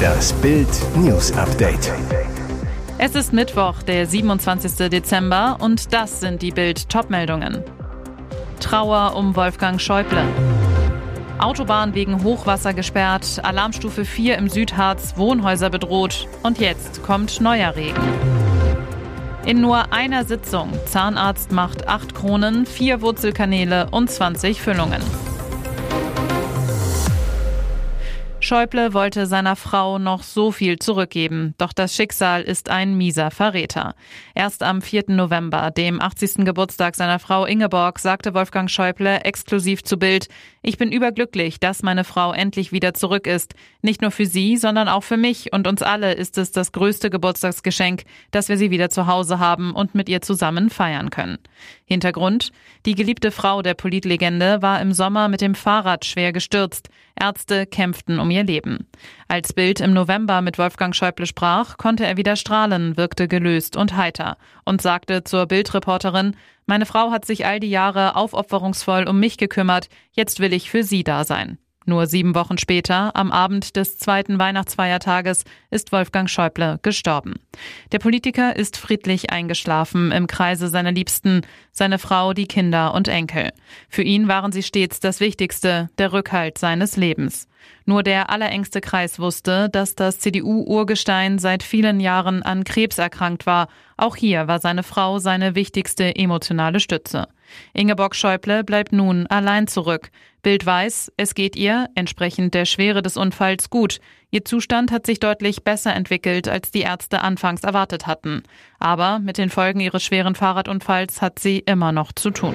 Das Bild News Update. Es ist Mittwoch, der 27. Dezember und das sind die Bild Topmeldungen. Trauer um Wolfgang Schäuble. Autobahn wegen Hochwasser gesperrt, Alarmstufe 4 im Südharz, Wohnhäuser bedroht und jetzt kommt neuer Regen. In nur einer Sitzung. Zahnarzt macht acht Kronen, vier Wurzelkanäle und 20 Füllungen. Schäuble wollte seiner Frau noch so viel zurückgeben, doch das Schicksal ist ein mieser Verräter. Erst am 4. November, dem 80. Geburtstag seiner Frau Ingeborg, sagte Wolfgang Schäuble exklusiv zu Bild, ich bin überglücklich, dass meine Frau endlich wieder zurück ist. Nicht nur für sie, sondern auch für mich und uns alle ist es das größte Geburtstagsgeschenk, dass wir sie wieder zu Hause haben und mit ihr zusammen feiern können. Hintergrund? Die geliebte Frau der Politlegende war im Sommer mit dem Fahrrad schwer gestürzt. Ärzte kämpften um ihr Leben. Als Bild im November mit Wolfgang Schäuble sprach, konnte er wieder strahlen, wirkte gelöst und heiter und sagte zur Bildreporterin, meine Frau hat sich all die Jahre aufopferungsvoll um mich gekümmert, jetzt will ich für sie da sein. Nur sieben Wochen später, am Abend des zweiten Weihnachtsfeiertages, ist Wolfgang Schäuble gestorben. Der Politiker ist friedlich eingeschlafen im Kreise seiner Liebsten, seine Frau, die Kinder und Enkel. Für ihn waren sie stets das Wichtigste, der Rückhalt seines Lebens. Nur der allerengste Kreis wusste, dass das CDU-Urgestein seit vielen Jahren an Krebs erkrankt war. Auch hier war seine Frau seine wichtigste emotionale Stütze. Ingeborg Schäuble bleibt nun allein zurück. Bild weiß, es geht ihr, entsprechend der Schwere des Unfalls, gut. Ihr Zustand hat sich deutlich besser entwickelt, als die Ärzte anfangs erwartet hatten. Aber mit den Folgen ihres schweren Fahrradunfalls hat sie immer noch zu tun.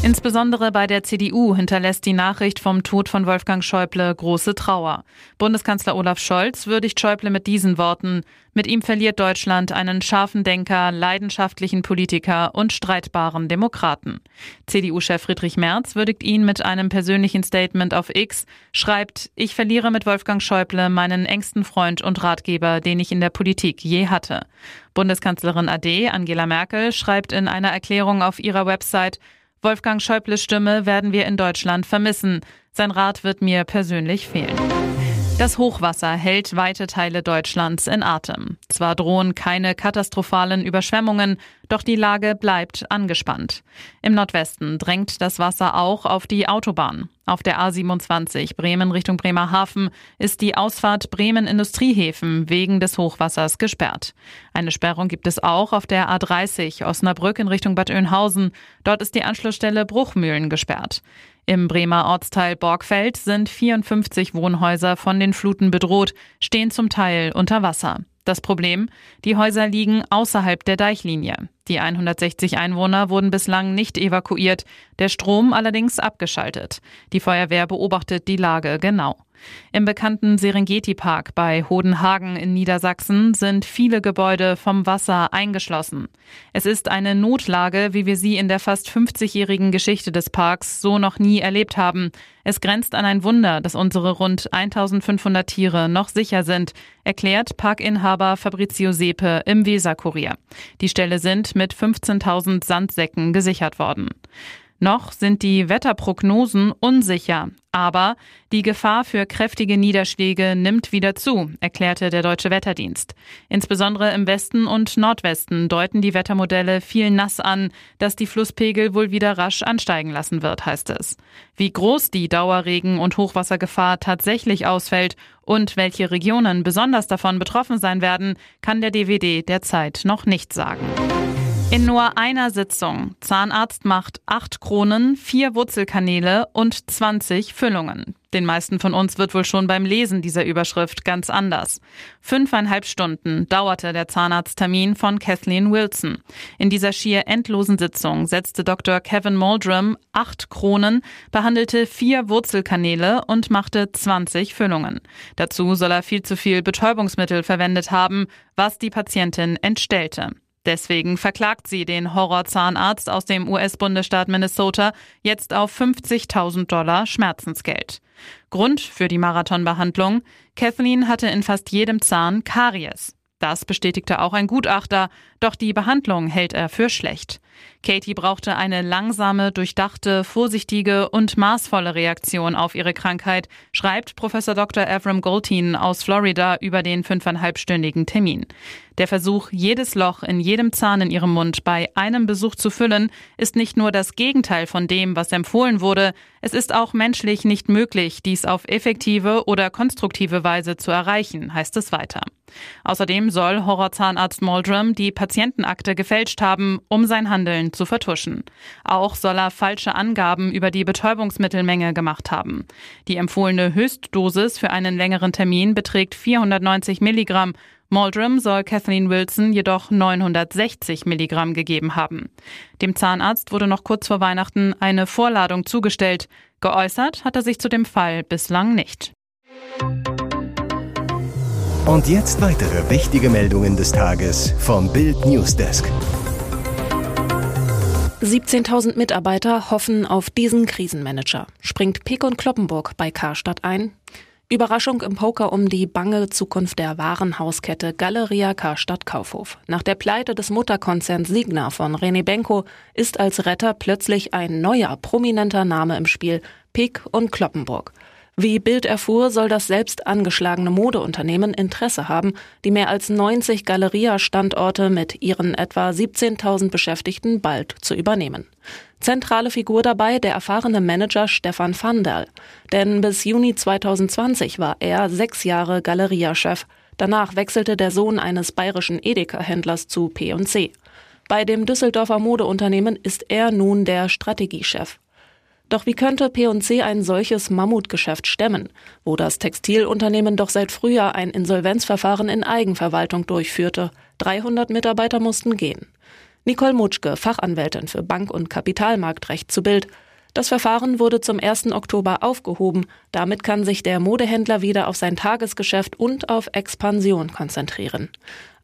Insbesondere bei der CDU hinterlässt die Nachricht vom Tod von Wolfgang Schäuble große Trauer. Bundeskanzler Olaf Scholz würdigt Schäuble mit diesen Worten. Mit ihm verliert Deutschland einen scharfen Denker, leidenschaftlichen Politiker und streitbaren Demokraten. CDU-Chef Friedrich Merz würdigt ihn mit einem persönlichen Statement auf X, schreibt, ich verliere mit Wolfgang Schäuble meinen engsten Freund und Ratgeber, den ich in der Politik je hatte. Bundeskanzlerin AD Angela Merkel schreibt in einer Erklärung auf ihrer Website, Wolfgang Schäubles Stimme werden wir in Deutschland vermissen. Sein Rat wird mir persönlich fehlen. Das Hochwasser hält weite Teile Deutschlands in Atem. Zwar drohen keine katastrophalen Überschwemmungen, doch die Lage bleibt angespannt. Im Nordwesten drängt das Wasser auch auf die Autobahn. Auf der A27 Bremen Richtung Bremerhaven ist die Ausfahrt Bremen Industriehäfen wegen des Hochwassers gesperrt. Eine Sperrung gibt es auch auf der A30 Osnabrück in Richtung Bad Oeynhausen. Dort ist die Anschlussstelle Bruchmühlen gesperrt. Im Bremer Ortsteil Borgfeld sind 54 Wohnhäuser von den Fluten bedroht, stehen zum Teil unter Wasser. Das Problem? Die Häuser liegen außerhalb der Deichlinie. Die 160 Einwohner wurden bislang nicht evakuiert, der Strom allerdings abgeschaltet. Die Feuerwehr beobachtet die Lage genau. Im bekannten Serengeti-Park bei Hodenhagen in Niedersachsen sind viele Gebäude vom Wasser eingeschlossen. Es ist eine Notlage, wie wir sie in der fast 50-jährigen Geschichte des Parks so noch nie erlebt haben. Es grenzt an ein Wunder, dass unsere rund 1500 Tiere noch sicher sind, erklärt Parkinhaber Fabrizio Sepe im Weserkurier. Die Ställe sind mit 15.000 Sandsäcken gesichert worden. Noch sind die Wetterprognosen unsicher, aber die Gefahr für kräftige Niederschläge nimmt wieder zu, erklärte der Deutsche Wetterdienst. Insbesondere im Westen und Nordwesten deuten die Wettermodelle viel nass an, dass die Flusspegel wohl wieder rasch ansteigen lassen wird, heißt es. Wie groß die Dauerregen- und Hochwassergefahr tatsächlich ausfällt und welche Regionen besonders davon betroffen sein werden, kann der DWD derzeit noch nicht sagen. In nur einer Sitzung. Zahnarzt macht acht Kronen, vier Wurzelkanäle und 20 Füllungen. Den meisten von uns wird wohl schon beim Lesen dieser Überschrift ganz anders. Fünfeinhalb Stunden dauerte der Zahnarzttermin von Kathleen Wilson. In dieser schier endlosen Sitzung setzte Dr. Kevin Muldrum acht Kronen, behandelte vier Wurzelkanäle und machte 20 Füllungen. Dazu soll er viel zu viel Betäubungsmittel verwendet haben, was die Patientin entstellte. Deswegen verklagt sie den Horrorzahnarzt aus dem US-Bundesstaat Minnesota jetzt auf 50.000 Dollar Schmerzensgeld. Grund für die Marathonbehandlung? Kathleen hatte in fast jedem Zahn Karies. Das bestätigte auch ein Gutachter, doch die Behandlung hält er für schlecht. Katie brauchte eine langsame, durchdachte, vorsichtige und maßvolle Reaktion auf ihre Krankheit, schreibt Professor Dr. Avram Goldin aus Florida über den fünfeinhalbstündigen Termin. Der Versuch, jedes Loch in jedem Zahn in ihrem Mund bei einem Besuch zu füllen, ist nicht nur das Gegenteil von dem, was empfohlen wurde, es ist auch menschlich nicht möglich, dies auf effektive oder konstruktive Weise zu erreichen, heißt es weiter. Außerdem soll Horrorzahnarzt Moldrum die Patientenakte gefälscht haben, um sein Handeln zu vertuschen. Auch soll er falsche Angaben über die Betäubungsmittelmenge gemacht haben. Die empfohlene Höchstdosis für einen längeren Termin beträgt 490 Milligramm. Moldrum soll Kathleen Wilson jedoch 960 Milligramm gegeben haben. Dem Zahnarzt wurde noch kurz vor Weihnachten eine Vorladung zugestellt. Geäußert hat er sich zu dem Fall bislang nicht. Und jetzt weitere wichtige Meldungen des Tages vom Bild Newsdesk. 17.000 Mitarbeiter hoffen auf diesen Krisenmanager. Springt Pick und Kloppenburg bei Karstadt ein? Überraschung im Poker um die bange Zukunft der Warenhauskette Galeria Karstadt Kaufhof. Nach der Pleite des Mutterkonzerns Signa von René Benko ist als Retter plötzlich ein neuer prominenter Name im Spiel, Pick und Kloppenburg. Wie Bild erfuhr, soll das selbst angeschlagene Modeunternehmen Interesse haben, die mehr als 90 Galeria-Standorte mit ihren etwa 17.000 Beschäftigten bald zu übernehmen. Zentrale Figur dabei der erfahrene Manager Stefan Vandal. Denn bis Juni 2020 war er sechs Jahre Galeria-Chef. Danach wechselte der Sohn eines bayerischen Edeka-Händlers zu P&C. Bei dem Düsseldorfer Modeunternehmen ist er nun der Strategiechef. Doch wie könnte P&C ein solches Mammutgeschäft stemmen, wo das Textilunternehmen doch seit Frühjahr ein Insolvenzverfahren in Eigenverwaltung durchführte? 300 Mitarbeiter mussten gehen. Nicole Mutschke, Fachanwältin für Bank- und Kapitalmarktrecht zu Bild. Das Verfahren wurde zum 1. Oktober aufgehoben. Damit kann sich der Modehändler wieder auf sein Tagesgeschäft und auf Expansion konzentrieren.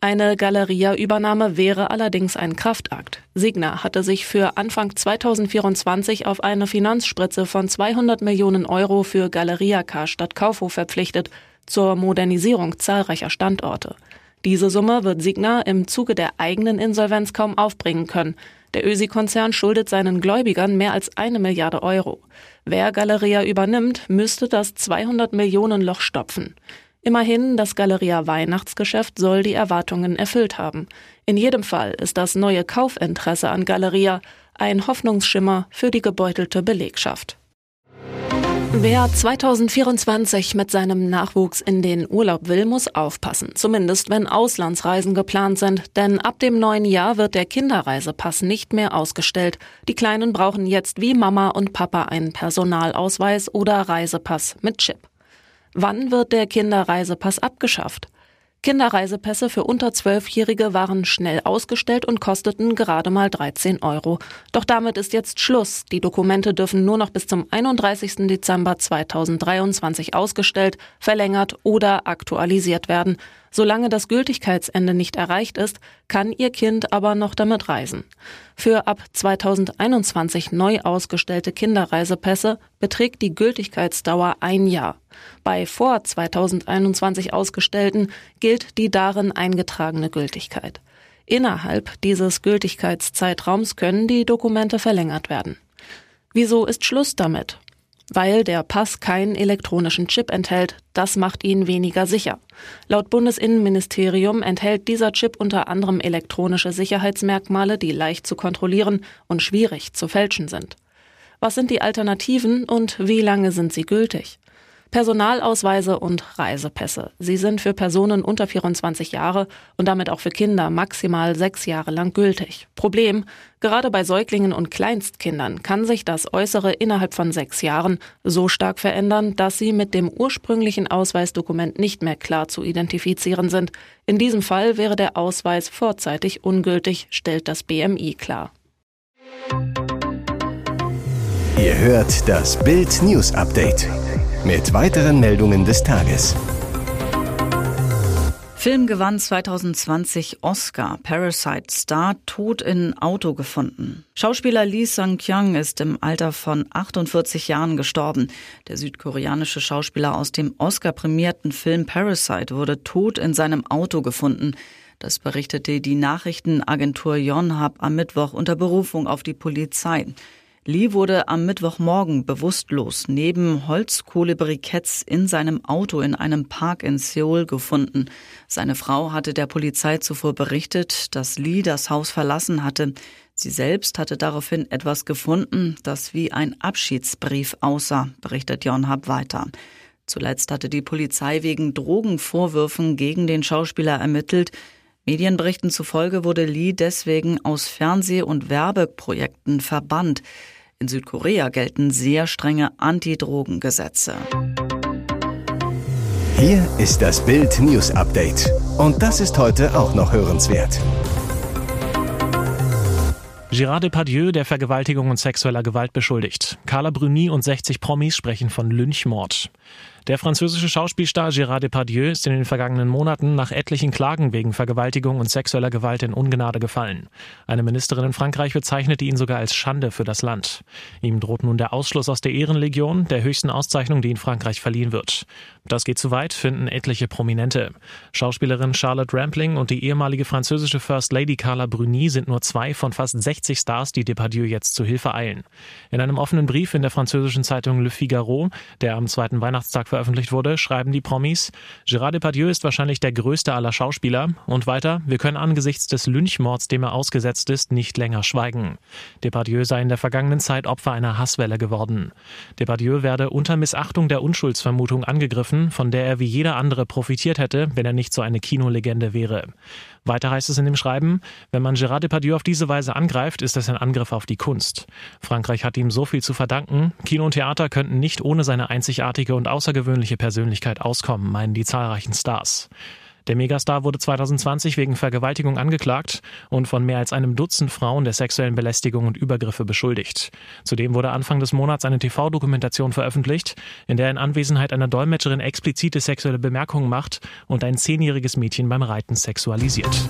Eine Galeria-Übernahme wäre allerdings ein Kraftakt. Signa hatte sich für Anfang 2024 auf eine Finanzspritze von 200 Millionen Euro für Galeria Karstadt Kaufhof verpflichtet, zur Modernisierung zahlreicher Standorte. Diese Summe wird Signa im Zuge der eigenen Insolvenz kaum aufbringen können. Der Ösi-Konzern schuldet seinen Gläubigern mehr als eine Milliarde Euro. Wer Galeria übernimmt, müsste das 200 Millionen Loch stopfen. Immerhin, das Galeria Weihnachtsgeschäft soll die Erwartungen erfüllt haben. In jedem Fall ist das neue Kaufinteresse an Galeria ein Hoffnungsschimmer für die gebeutelte Belegschaft. Wer 2024 mit seinem Nachwuchs in den Urlaub will, muss aufpassen. Zumindest wenn Auslandsreisen geplant sind. Denn ab dem neuen Jahr wird der Kinderreisepass nicht mehr ausgestellt. Die Kleinen brauchen jetzt wie Mama und Papa einen Personalausweis oder Reisepass mit Chip. Wann wird der Kinderreisepass abgeschafft? Kinderreisepässe für unter Zwölfjährige waren schnell ausgestellt und kosteten gerade mal 13 Euro. Doch damit ist jetzt Schluss. Die Dokumente dürfen nur noch bis zum 31. Dezember 2023 ausgestellt, verlängert oder aktualisiert werden. Solange das Gültigkeitsende nicht erreicht ist, kann Ihr Kind aber noch damit reisen. Für ab 2021 neu ausgestellte Kinderreisepässe beträgt die Gültigkeitsdauer ein Jahr. Bei vor 2021 ausgestellten gilt die darin eingetragene Gültigkeit. Innerhalb dieses Gültigkeitszeitraums können die Dokumente verlängert werden. Wieso ist Schluss damit? Weil der Pass keinen elektronischen Chip enthält. Das macht ihn weniger sicher. Laut Bundesinnenministerium enthält dieser Chip unter anderem elektronische Sicherheitsmerkmale, die leicht zu kontrollieren und schwierig zu fälschen sind. Was sind die Alternativen und wie lange sind sie gültig? Personalausweise und Reisepässe. Sie sind für Personen unter 24 Jahre und damit auch für Kinder maximal sechs Jahre lang gültig. Problem, gerade bei Säuglingen und Kleinstkindern kann sich das Äußere innerhalb von sechs Jahren so stark verändern, dass sie mit dem ursprünglichen Ausweisdokument nicht mehr klar zu identifizieren sind. In diesem Fall wäre der Ausweis vorzeitig ungültig, stellt das BMI klar. Ihr hört das Bild News Update mit weiteren Meldungen des Tages. Film gewann 2020 Oscar. Parasite Star tot in Auto gefunden. Schauspieler Lee Sung-kyung ist im Alter von 48 Jahren gestorben. Der südkoreanische Schauspieler aus dem Oscar-prämierten Film Parasite wurde tot in seinem Auto gefunden. Das berichtete die Nachrichtenagentur Yonhap am Mittwoch unter Berufung auf die Polizei. Lee wurde am Mittwochmorgen bewusstlos neben Holzkohlebriketts in seinem Auto in einem Park in Seoul gefunden. Seine Frau hatte der Polizei zuvor berichtet, dass Lee das Haus verlassen hatte. Sie selbst hatte daraufhin etwas gefunden, das wie ein Abschiedsbrief aussah, berichtet Yonhap weiter. Zuletzt hatte die Polizei wegen Drogenvorwürfen gegen den Schauspieler ermittelt. Medienberichten zufolge wurde Lee deswegen aus Fernseh- und Werbeprojekten verbannt. In Südkorea gelten sehr strenge Anti-Drogen-Gesetze. Hier ist das Bild News Update. Und das ist heute auch noch hörenswert. Gérard Depardieu der Vergewaltigung und sexueller Gewalt beschuldigt. Carla Bruni und 60 Promis sprechen von Lynchmord. Der französische Schauspielstar Gérard Depardieu ist in den vergangenen Monaten nach etlichen Klagen wegen Vergewaltigung und sexueller Gewalt in Ungnade gefallen. Eine Ministerin in Frankreich bezeichnete ihn sogar als Schande für das Land. Ihm droht nun der Ausschluss aus der Ehrenlegion, der höchsten Auszeichnung, die in Frankreich verliehen wird. Das geht zu weit, finden etliche Prominente. Schauspielerin Charlotte Rampling und die ehemalige französische First Lady Carla Bruni sind nur zwei von fast 60 Stars, die Depardieu jetzt zu Hilfe eilen. In einem offenen Brief in der französischen Zeitung Le Figaro, der am zweiten Weihnachtstag veröffentlicht wurde, schreiben die Promis, Gérard Depardieu ist wahrscheinlich der größte aller Schauspieler und weiter, wir können angesichts des Lynchmords, dem er ausgesetzt ist, nicht länger schweigen. Depardieu sei in der vergangenen Zeit Opfer einer Hasswelle geworden. Depardieu werde unter Missachtung der Unschuldsvermutung angegriffen, von der er wie jeder andere profitiert hätte, wenn er nicht so eine Kinolegende wäre. Weiter heißt es in dem Schreiben, wenn man Gérard Depardieu auf diese Weise angreift, ist das ein Angriff auf die Kunst. Frankreich hat ihm so viel zu verdanken, Kino und Theater könnten nicht ohne seine einzigartige und außergewöhnliche Persönlichkeit auskommen, meinen die zahlreichen Stars. Der Megastar wurde 2020 wegen Vergewaltigung angeklagt und von mehr als einem Dutzend Frauen der sexuellen Belästigung und Übergriffe beschuldigt. Zudem wurde Anfang des Monats eine TV-Dokumentation veröffentlicht, in der in Anwesenheit einer Dolmetscherin explizite sexuelle Bemerkungen macht und ein zehnjähriges Mädchen beim Reiten sexualisiert.